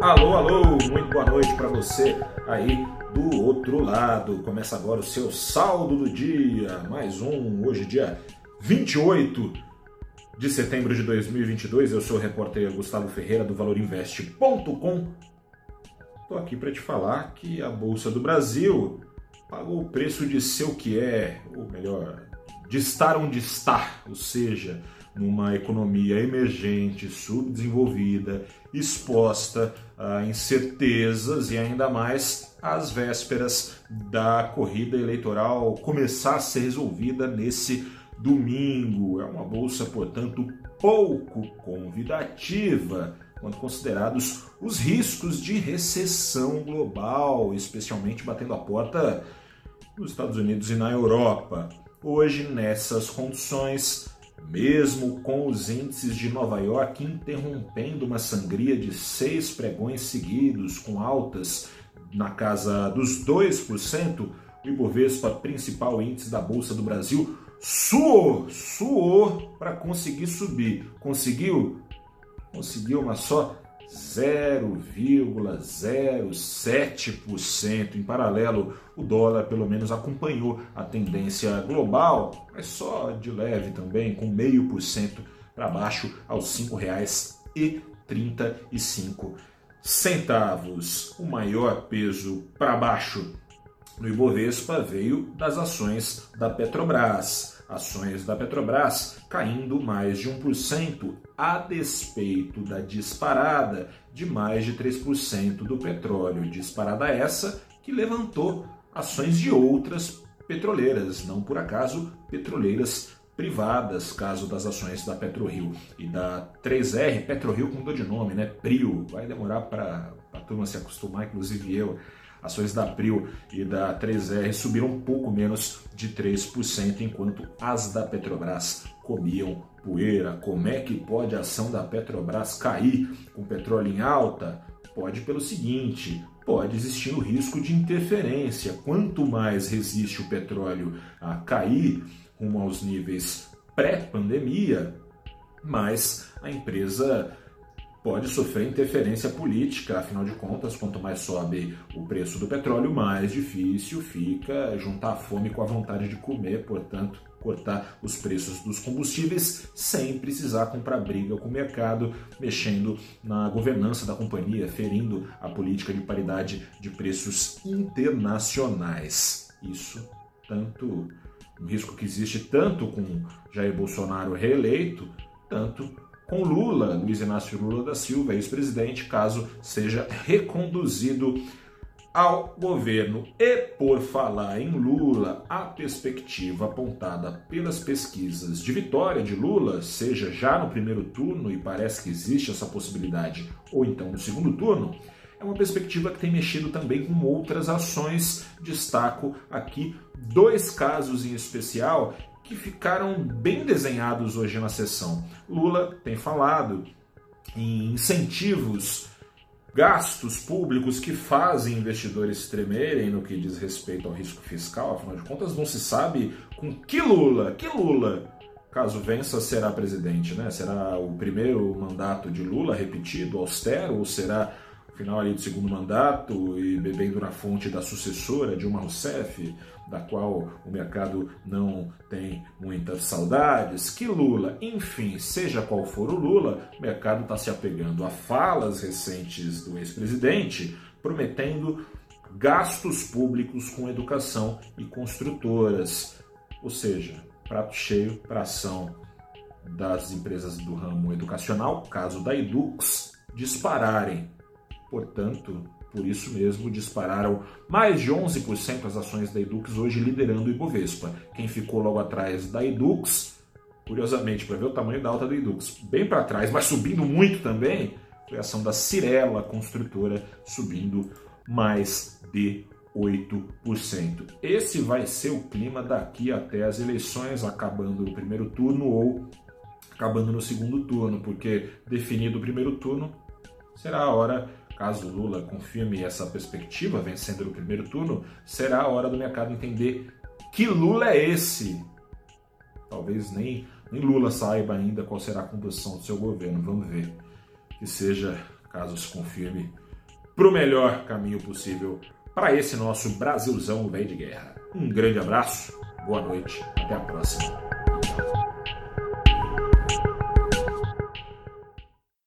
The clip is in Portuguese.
Alô, alô, muito boa noite para você aí do outro lado. Começa agora o seu saldo do dia, mais um, hoje dia 28 de setembro de 2022. Eu sou o repórter Gustavo Ferreira do valorinvest.com. Estou aqui para te falar que a Bolsa do Brasil pagou o preço de ser o que é, ou melhor, de estar onde está, ou seja, numa economia emergente, subdesenvolvida, exposta a incertezas e ainda mais às vésperas da corrida eleitoral começar a ser resolvida nesse domingo. É uma bolsa, portanto, pouco convidativa quando considerados os riscos de recessão global, especialmente batendo a porta nos Estados Unidos e na Europa. Hoje, nessas condições, mesmo com os índices de Nova York interrompendo uma sangria de seis pregões seguidos, com altas na casa dos 2%, o Ibovespa, principal índice da Bolsa do Brasil, suou, suou para conseguir subir. Conseguiu? Conseguiu, mas só 0,07%. Em paralelo, o dólar pelo menos acompanhou a tendência global, mas só de leve também, com meio por cento para baixo aos R$ 5,35. Centavos. O maior peso para baixo no Ibovespa veio das ações da Petrobras Ações da Petrobras caindo mais de 1%, a despeito da disparada de mais de 3% do petróleo. Disparada essa que levantou ações de outras petroleiras, não por acaso petroleiras privadas, caso das ações da PetroRio e da 3R, PetroRio dor de nome, né? Prio, vai demorar para a turma se acostumar, inclusive eu. Ações da Prio e da 3R subiram um pouco menos de 3%, enquanto as da Petrobras comiam poeira. Como é que pode a ação da Petrobras cair com petróleo em alta? Pode pelo seguinte, pode existir o risco de interferência. Quanto mais resiste o petróleo a cair rumo aos níveis pré-pandemia, mais a empresa pode sofrer interferência política, afinal de contas, quanto mais sobe o preço do petróleo, mais difícil fica juntar a fome com a vontade de comer, portanto, cortar os preços dos combustíveis sem precisar comprar briga com o mercado, mexendo na governança da companhia, ferindo a política de paridade de preços internacionais. Isso tanto um risco que existe tanto com Jair Bolsonaro reeleito, tanto com Lula, Luiz Inácio Lula da Silva, ex-presidente, caso seja reconduzido ao governo. E por falar em Lula, a perspectiva apontada pelas pesquisas de vitória de Lula, seja já no primeiro turno, e parece que existe essa possibilidade, ou então no segundo turno, é uma perspectiva que tem mexido também com outras ações. Destaco aqui dois casos em especial que ficaram bem desenhados hoje na sessão. Lula tem falado em incentivos, gastos públicos que fazem investidores tremerem no que diz respeito ao risco fiscal, afinal de contas não se sabe com que Lula, que Lula, caso vença, será presidente, né? Será o primeiro mandato de Lula repetido, austero, ou será final ali do segundo mandato e bebendo na fonte da sucessora Dilma Rousseff, da qual o mercado não tem muitas saudades, que Lula, enfim, seja qual for o Lula, o mercado está se apegando a falas recentes do ex-presidente, prometendo gastos públicos com educação e construtoras, ou seja, prato cheio para ação das empresas do ramo educacional, caso da Edux, dispararem Portanto, por isso mesmo, dispararam mais de 11% as ações da Edux, hoje liderando o Ibovespa. Quem ficou logo atrás da Edux, curiosamente, para ver o tamanho da alta da Edux, bem para trás, mas subindo muito também, foi a ação da Cirela Construtora, subindo mais de 8%. Esse vai ser o clima daqui até as eleições, acabando no primeiro turno ou acabando no segundo turno, porque definido o primeiro turno, será a hora caso Lula confirme essa perspectiva, vencendo no primeiro turno, será a hora do mercado entender que Lula é esse. Talvez nem, nem Lula saiba ainda qual será a composição do seu governo. Vamos ver. Que seja, caso se confirme, para o melhor caminho possível para esse nosso Brasilzão velho de guerra. Um grande abraço, boa noite, até a próxima.